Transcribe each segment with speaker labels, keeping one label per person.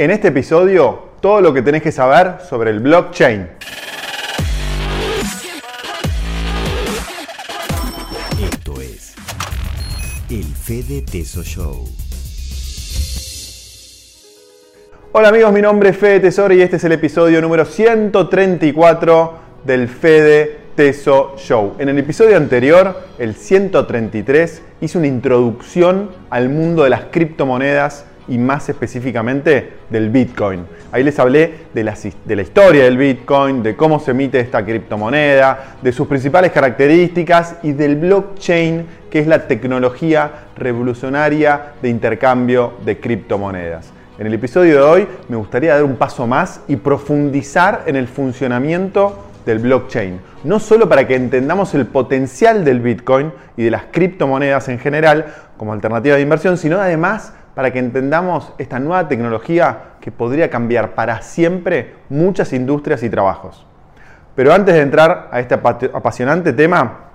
Speaker 1: En este episodio, todo lo que tenés que saber sobre el blockchain.
Speaker 2: Esto es el Fede Teso Show.
Speaker 1: Hola amigos, mi nombre es Fede Tesoro y este es el episodio número 134 del Fede Teso Show. En el episodio anterior, el 133, hice una introducción al mundo de las criptomonedas y más específicamente del Bitcoin. Ahí les hablé de la, de la, historia del Bitcoin, de cómo se emite esta criptomoneda, de sus principales características y del blockchain, que es la tecnología revolucionaria de intercambio de criptomonedas. En el episodio de hoy me gustaría dar un paso más y profundizar en el funcionamiento del blockchain. No solo para que entendamos el potencial del Bitcoin y de las criptomonedas en general como alternativa de inversión, sino además para que entendamos esta nueva tecnología que podría cambiar para siempre muchas industrias y trabajos. Pero antes de entrar a este apasionante tema,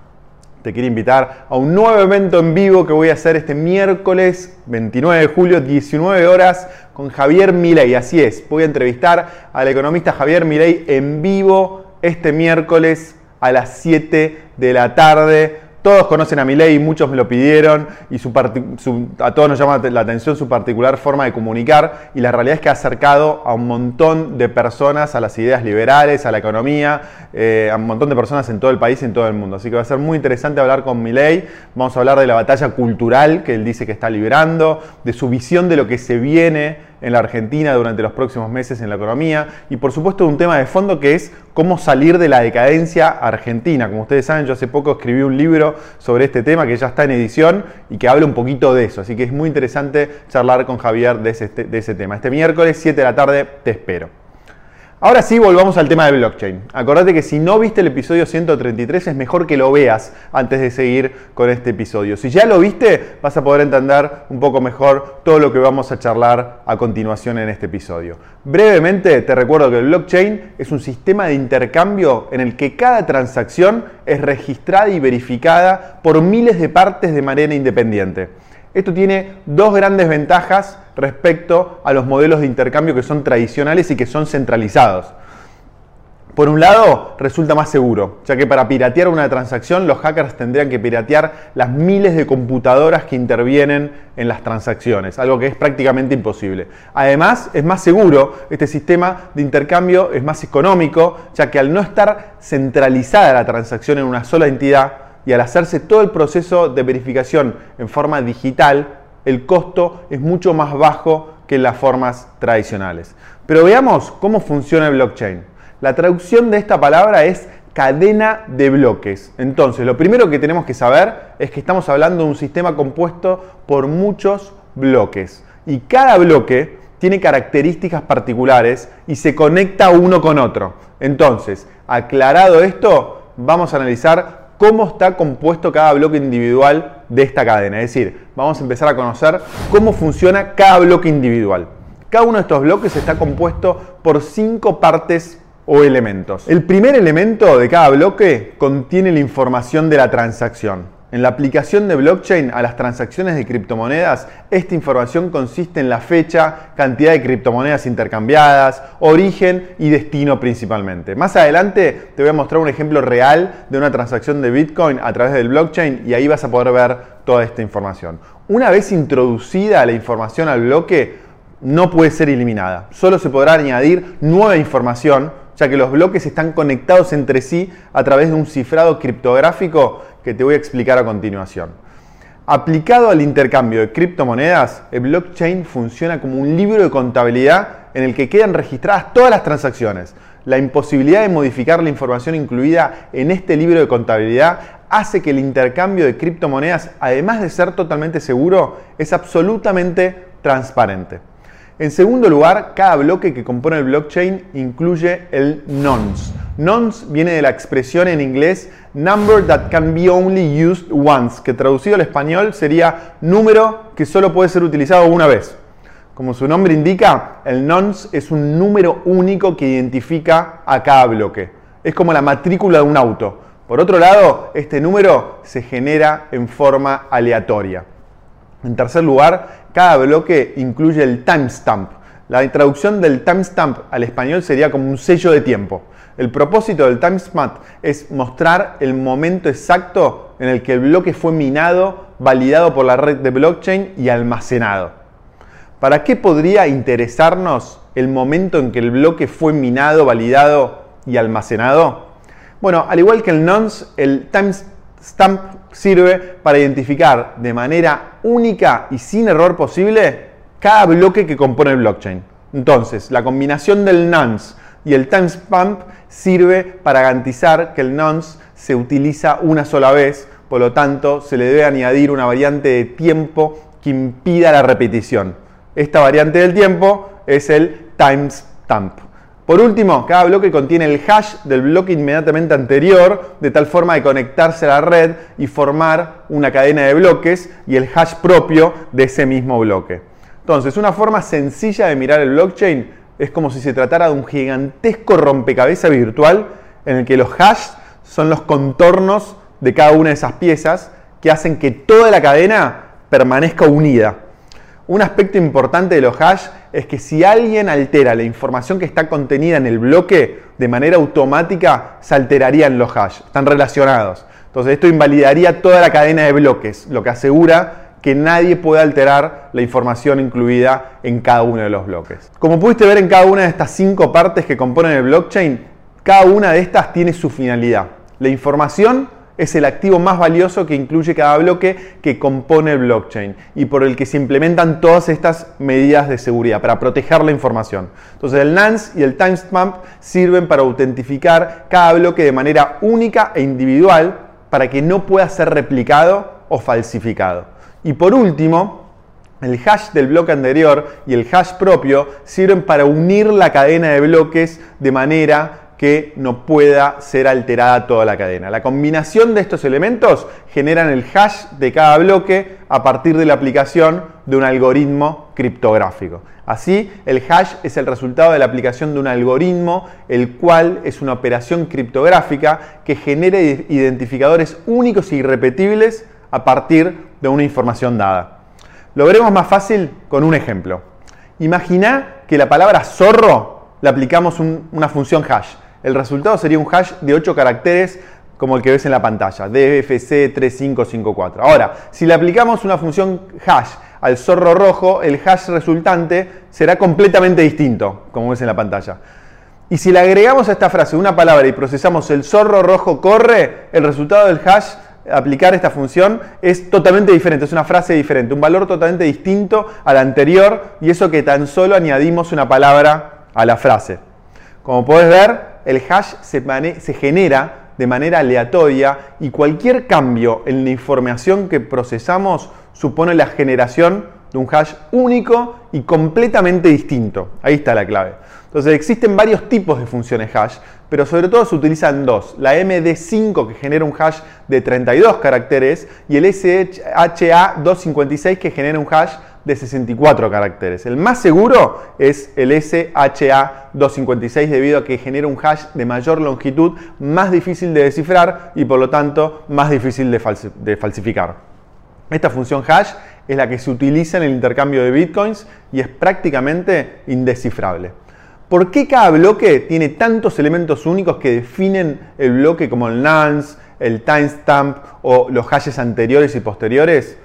Speaker 1: te quiero invitar a un nuevo evento en vivo que voy a hacer este miércoles 29 de julio, 19 horas, con Javier Milei. Así es, voy a entrevistar al economista Javier Milei en vivo este miércoles a las 7 de la tarde todos conocen a Milei, muchos me lo pidieron y a todos nos llama la atención su particular forma de comunicar y la realidad es que ha acercado a un montón de personas a las ideas liberales, a la economía, eh, a un montón de personas en todo el país y en todo el mundo. Así que va a ser muy interesante hablar con Milei. Vamos a hablar de la batalla cultural que él dice que está librando, de su visión de lo que se viene en la Argentina durante los próximos meses en la economía y por supuesto un tema de fondo que es cómo salir de la decadencia argentina. Como ustedes saben, yo hace poco escribí un libro sobre este tema que ya está en edición y que habla un poquito de eso, así que es muy interesante charlar con Javier de ese, de ese tema. Este miércoles 7 de la tarde te espero. Ahora sí, volvamos al tema de blockchain. Acordate que si no viste el episodio 133 es mejor que lo veas antes de seguir con este episodio. Si ya lo viste, vas a poder entender un poco mejor todo lo que vamos a charlar a continuación en este episodio. Brevemente, te recuerdo que el blockchain es un sistema de intercambio en el que cada transacción es registrada y verificada por miles de partes de manera independiente. Esto tiene dos grandes ventajas respecto a los modelos de intercambio que son tradicionales y que son centralizados. Por un lado, resulta más seguro, ya que para piratear una transacción los hackers tendrían que piratear las miles de computadoras que intervienen en las transacciones, algo que es prácticamente imposible. Además, es más seguro, este sistema de intercambio es más económico, ya que al no estar centralizada la transacción en una sola entidad, y al hacerse todo el proceso de verificación en forma digital, el costo es mucho más bajo que las formas tradicionales. Pero veamos cómo funciona el blockchain. La traducción de esta palabra es cadena de bloques. Entonces, lo primero que tenemos que saber es que estamos hablando de un sistema compuesto por muchos bloques. Y cada bloque tiene características particulares y se conecta uno con otro. Entonces, aclarado esto, vamos a analizar cómo está compuesto cada bloque individual de esta cadena. Es decir, vamos a empezar a conocer cómo funciona cada bloque individual. Cada uno de estos bloques está compuesto por cinco partes o elementos. El primer elemento de cada bloque contiene la información de la transacción. En la aplicación de blockchain a las transacciones de criptomonedas, esta información consiste en la fecha, cantidad de criptomonedas intercambiadas, origen y destino principalmente. Más adelante te voy a mostrar un ejemplo real de una transacción de Bitcoin a través del blockchain y ahí vas a poder ver toda esta información. Una vez introducida la información al bloque, no puede ser eliminada. Solo se podrá añadir nueva información ya que los bloques están conectados entre sí a través de un cifrado criptográfico que te voy a explicar a continuación. Aplicado al intercambio de criptomonedas, el blockchain funciona como un libro de contabilidad en el que quedan registradas todas las transacciones. La imposibilidad de modificar la información incluida en este libro de contabilidad hace que el intercambio de criptomonedas, además de ser totalmente seguro, es absolutamente transparente. En segundo lugar, cada bloque que compone el blockchain incluye el nonce. Nonce viene de la expresión en inglés number that can be only used once, que traducido al español sería número que solo puede ser utilizado una vez. Como su nombre indica, el nonce es un número único que identifica a cada bloque. Es como la matrícula de un auto. Por otro lado, este número se genera en forma aleatoria. En tercer lugar, cada bloque incluye el timestamp. La traducción del timestamp al español sería como un sello de tiempo. El propósito del timestamp es mostrar el momento exacto en el que el bloque fue minado, validado por la red de blockchain y almacenado. ¿Para qué podría interesarnos el momento en que el bloque fue minado, validado y almacenado? Bueno, al igual que el nonce, el timestamp sirve para identificar de manera única y sin error posible cada bloque que compone el blockchain. Entonces, la combinación del nonce y el timestamp sirve para garantizar que el nonce se utiliza una sola vez, por lo tanto se le debe añadir una variante de tiempo que impida la repetición. Esta variante del tiempo es el timestamp. Por último, cada bloque contiene el hash del bloque inmediatamente anterior, de tal forma de conectarse a la red y formar una cadena de bloques y el hash propio de ese mismo bloque. Entonces, una forma sencilla de mirar el blockchain es como si se tratara de un gigantesco rompecabezas virtual en el que los hash son los contornos de cada una de esas piezas que hacen que toda la cadena permanezca unida. Un aspecto importante de los hash es que si alguien altera la información que está contenida en el bloque, de manera automática se alterarían los hash, están relacionados. Entonces esto invalidaría toda la cadena de bloques, lo que asegura que nadie puede alterar la información incluida en cada uno de los bloques. Como pudiste ver en cada una de estas cinco partes que componen el blockchain, cada una de estas tiene su finalidad. La información es el activo más valioso que incluye cada bloque que compone el blockchain y por el que se implementan todas estas medidas de seguridad para proteger la información. Entonces el nonce y el timestamp sirven para autentificar cada bloque de manera única e individual para que no pueda ser replicado o falsificado. Y por último, el hash del bloque anterior y el hash propio sirven para unir la cadena de bloques de manera que no pueda ser alterada toda la cadena. La combinación de estos elementos generan el hash de cada bloque a partir de la aplicación de un algoritmo criptográfico. Así, el hash es el resultado de la aplicación de un algoritmo, el cual es una operación criptográfica que genera identificadores únicos e irrepetibles a partir de una información dada. Lo veremos más fácil con un ejemplo. Imagina que la palabra zorro le aplicamos una función hash. El resultado sería un hash de 8 caracteres como el que ves en la pantalla, DFC3554. Ahora, si le aplicamos una función hash al zorro rojo, el hash resultante será completamente distinto, como ves en la pantalla. Y si le agregamos a esta frase una palabra y procesamos el zorro rojo corre, el resultado del hash aplicar esta función es totalmente diferente, es una frase diferente, un valor totalmente distinto al anterior y eso que tan solo añadimos una palabra a la frase. Como puedes ver, el hash se, genera de manera aleatoria y cualquier cambio en la información que procesamos supone la generación de un hash único y completamente distinto. Ahí está la clave. Entonces existen varios tipos de funciones hash, pero sobre todo se utilizan dos. La MD5 que genera un hash de 32 caracteres y el SHA256 que genera un hash de 64 caracteres. El más seguro es el SHA256 debido a que genera un hash de mayor longitud, más difícil de descifrar y por lo tanto más difícil de, falsificar. Esta función hash es la que se utiliza en el intercambio de bitcoins y es prácticamente indescifrable. ¿Por qué cada bloque tiene tantos elementos únicos que definen el bloque como el nonce, el timestamp o los hashes anteriores y posteriores?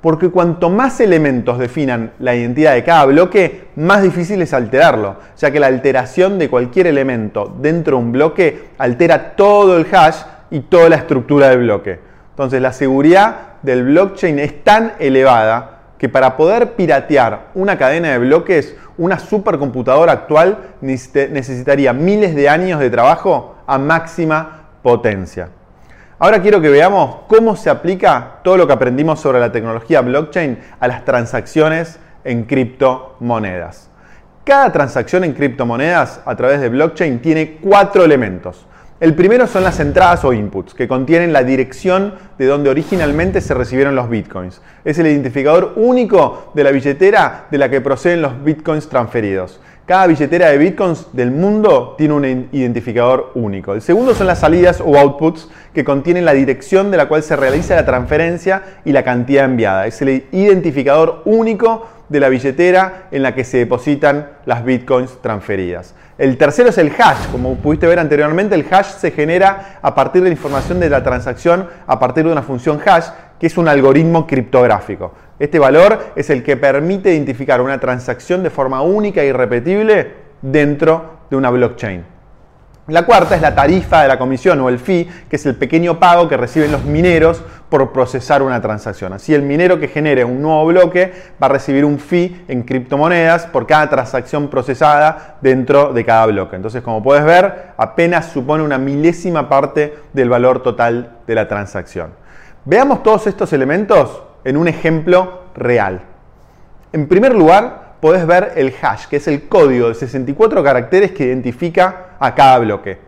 Speaker 1: Porque cuanto más elementos definan la identidad de cada bloque, más difícil es alterarlo, ya que la alteración de cualquier elemento dentro de un bloque altera todo el hash y toda la estructura del bloque. Entonces la seguridad del blockchain es tan elevada que para poder piratear una cadena de bloques, una supercomputadora actual necesitaría miles de años de trabajo a máxima potencia. Ahora quiero que veamos cómo se aplica todo lo que aprendimos sobre la tecnología blockchain a las transacciones en criptomonedas. Cada transacción en criptomonedas a través de blockchain tiene cuatro elementos. El primero son las entradas o inputs, que contienen la dirección de donde originalmente se recibieron los bitcoins. Es el identificador único de la billetera de la que proceden los bitcoins transferidos. Cada billetera de bitcoins del mundo tiene un identificador único. El segundo son las salidas o outputs, que contienen la dirección de la cual se realiza la transferencia y la cantidad enviada. Es el identificador único de la billetera en la que se depositan las bitcoins transferidas. El tercero es el hash. Como pudiste ver anteriormente, el hash se genera a partir de la información de la transacción a partir de una función hash, que es un algoritmo criptográfico. Este valor es el que permite identificar una transacción de forma única y repetible dentro de una blockchain. La cuarta es la tarifa de la comisión o el fee, que es el pequeño pago que reciben los mineros por procesar una transacción. Así el minero que genere un nuevo bloque va a recibir un fee en criptomonedas por cada transacción procesada dentro de cada bloque. Entonces, como puedes ver, apenas supone una milésima parte del valor total de la transacción. Veamos todos estos elementos en un ejemplo real. En primer lugar, podés ver el hash, que es el código de 64 caracteres que identifica a cada bloque.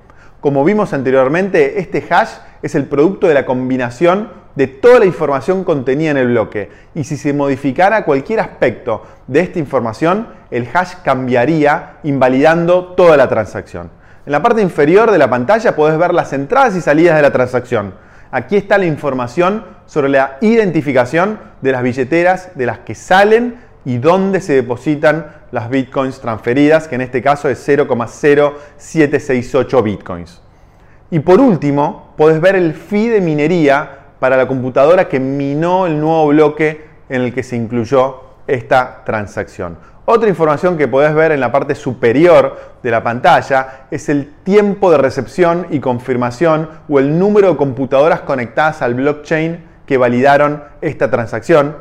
Speaker 1: Como vimos anteriormente, este hash es el producto de la combinación de toda la información contenida en el bloque. Y si se modificara cualquier aspecto de esta información, el hash cambiaría, invalidando toda la transacción. En la parte inferior de la pantalla podés ver las entradas y salidas de la transacción. Aquí está la información sobre la identificación de las billeteras de las que salen y dónde se depositan las bitcoins transferidas, que en este caso es 0,0768 bitcoins. Y por último, podés ver el fee de minería para la computadora que minó el nuevo bloque en el que se incluyó esta transacción. Otra información que podés ver en la parte superior de la pantalla es el tiempo de recepción y confirmación o el número de computadoras conectadas al blockchain que validaron esta transacción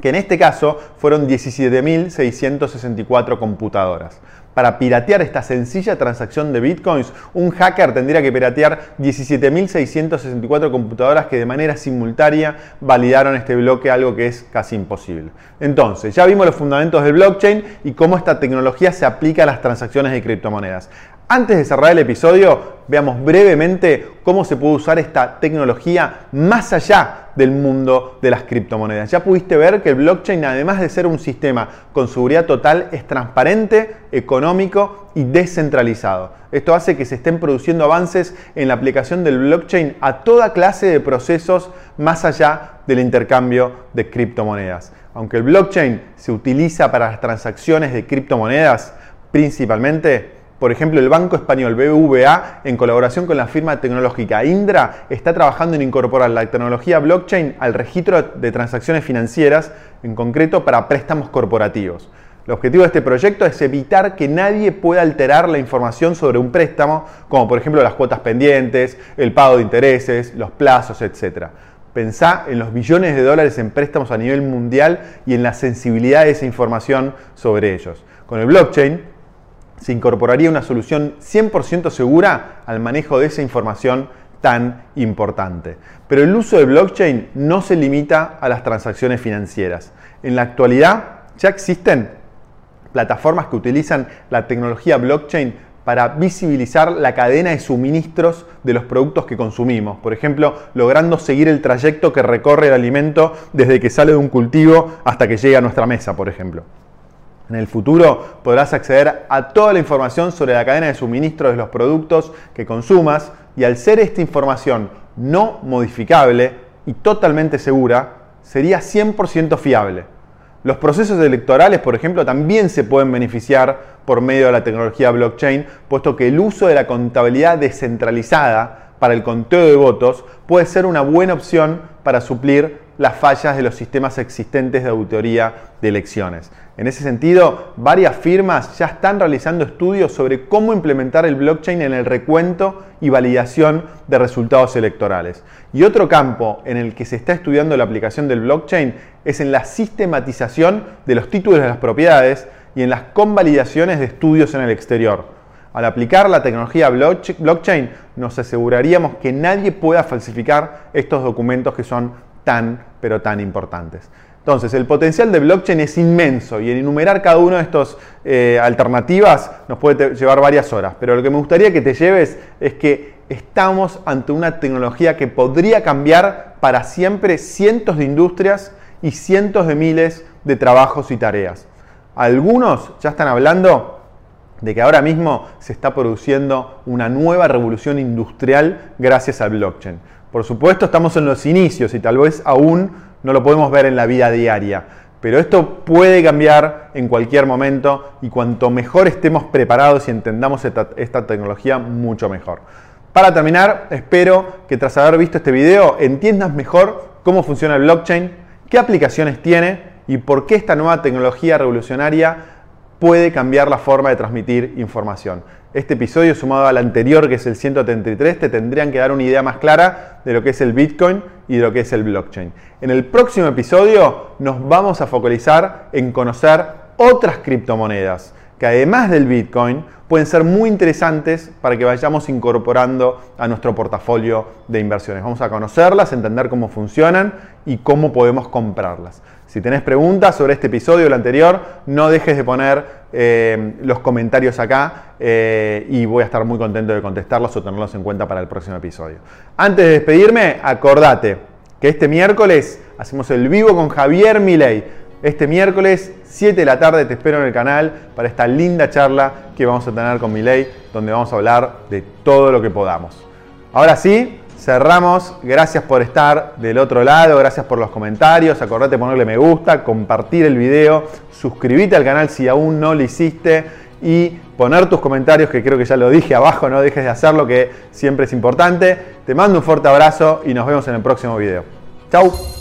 Speaker 1: que en este caso fueron 17.664 computadoras. Para piratear esta sencilla transacción de bitcoins, un hacker tendría que piratear 17.664 computadoras que de manera simultánea validaron este bloque, algo que es casi imposible. Entonces, ya vimos los fundamentos del blockchain y cómo esta tecnología se aplica a las transacciones de criptomonedas. Antes de cerrar el episodio, veamos brevemente cómo se puede usar esta tecnología más allá del mundo de las criptomonedas. Ya pudiste ver que el blockchain, además de ser un sistema con seguridad total, es transparente, económico y descentralizado. Esto hace que se estén produciendo avances en la aplicación del blockchain a toda clase de procesos más allá del intercambio de criptomonedas. Aunque el blockchain se utiliza para las transacciones de criptomonedas, principalmente por ejemplo, el Banco Español BBVA, en colaboración con la firma tecnológica Indra, está trabajando en incorporar la tecnología blockchain al registro de transacciones financieras, en concreto para préstamos corporativos. El objetivo de este proyecto es evitar que nadie pueda alterar la información sobre un préstamo, como por ejemplo las cuotas pendientes, el pago de intereses, los plazos, etc. Pensá en los billones de dólares en préstamos a nivel mundial y en la sensibilidad de esa información sobre ellos. Con el blockchain, se incorporaría una solución 100% segura al manejo de esa información tan importante. Pero el uso de blockchain no se limita a las transacciones financieras. En la actualidad ya existen plataformas que utilizan la tecnología blockchain para visibilizar la cadena de suministros de los productos que consumimos. Por ejemplo, logrando seguir el trayecto que recorre el alimento desde que sale de un cultivo hasta que llega a nuestra mesa, por ejemplo. En el futuro podrás acceder a toda la información sobre la cadena de suministro de los productos que consumas y al ser esta información no modificable y totalmente segura, sería 100% fiable. Los procesos electorales, por ejemplo, también se pueden beneficiar por medio de la tecnología blockchain, puesto que el uso de la contabilidad descentralizada para el conteo de votos puede ser una buena opción para suplir las fallas de los sistemas existentes de auditoría de elecciones. En ese sentido, varias firmas ya están realizando estudios sobre cómo implementar el blockchain en el recuento y validación de resultados electorales. Y otro campo en el que se está estudiando la aplicación del blockchain es en la sistematización de los títulos de las propiedades y en las convalidaciones de estudios en el exterior. Al aplicar la tecnología blockchain, nos aseguraríamos que nadie pueda falsificar estos documentos que son tan, pero tan importantes. Entonces, el potencial de blockchain es inmenso y en enumerar cada una de estas eh, alternativas nos puede llevar varias horas. Pero lo que me gustaría que te lleves es que estamos ante una tecnología que podría cambiar para siempre cientos de industrias y cientos de miles de trabajos y tareas. Algunos ya están hablando de que ahora mismo se está produciendo una nueva revolución industrial gracias al blockchain. Por supuesto, estamos en los inicios y tal vez aún no lo podemos ver en la vida diaria, Pero esto puede cambiar en cualquier momento y cuanto mejor estemos preparados y entendamos esta, tecnología, mucho mejor. Para terminar, espero que tras haber visto este video entiendas mejor cómo funciona el blockchain, qué aplicaciones tiene y por qué esta nueva tecnología revolucionaria puede cambiar la forma de transmitir información. Este episodio sumado al anterior, que es el 133, te tendrían que dar una idea más clara de lo que es el Bitcoin y de lo que es el blockchain. En el próximo episodio nos vamos a focalizar en conocer otras criptomonedas que además del Bitcoin pueden ser muy interesantes para que vayamos incorporando a nuestro portafolio de inversiones. Vamos a conocerlas, entender cómo funcionan y cómo podemos comprarlas. Si tenés preguntas sobre este episodio o el anterior, no dejes de poner eh, los comentarios acá eh, y voy a estar muy contento de contestarlos o tenerlos en cuenta para el próximo episodio. Antes de despedirme, acordate que este miércoles hacemos el vivo con Javier Milei. Este miércoles, 7 de la tarde, te espero en el canal para esta linda charla que vamos a tener con Milei, donde vamos a hablar de todo lo que podamos. Ahora sí, cerramos. Gracias por estar del otro lado, gracias por los comentarios. Acordate de ponerle me gusta, compartir el video, suscríbete al canal si aún no lo hiciste y poner tus comentarios, que creo que ya lo dije abajo, no dejes de hacerlo, que siempre es importante. Te mando un fuerte abrazo y nos vemos en el próximo video. Chau.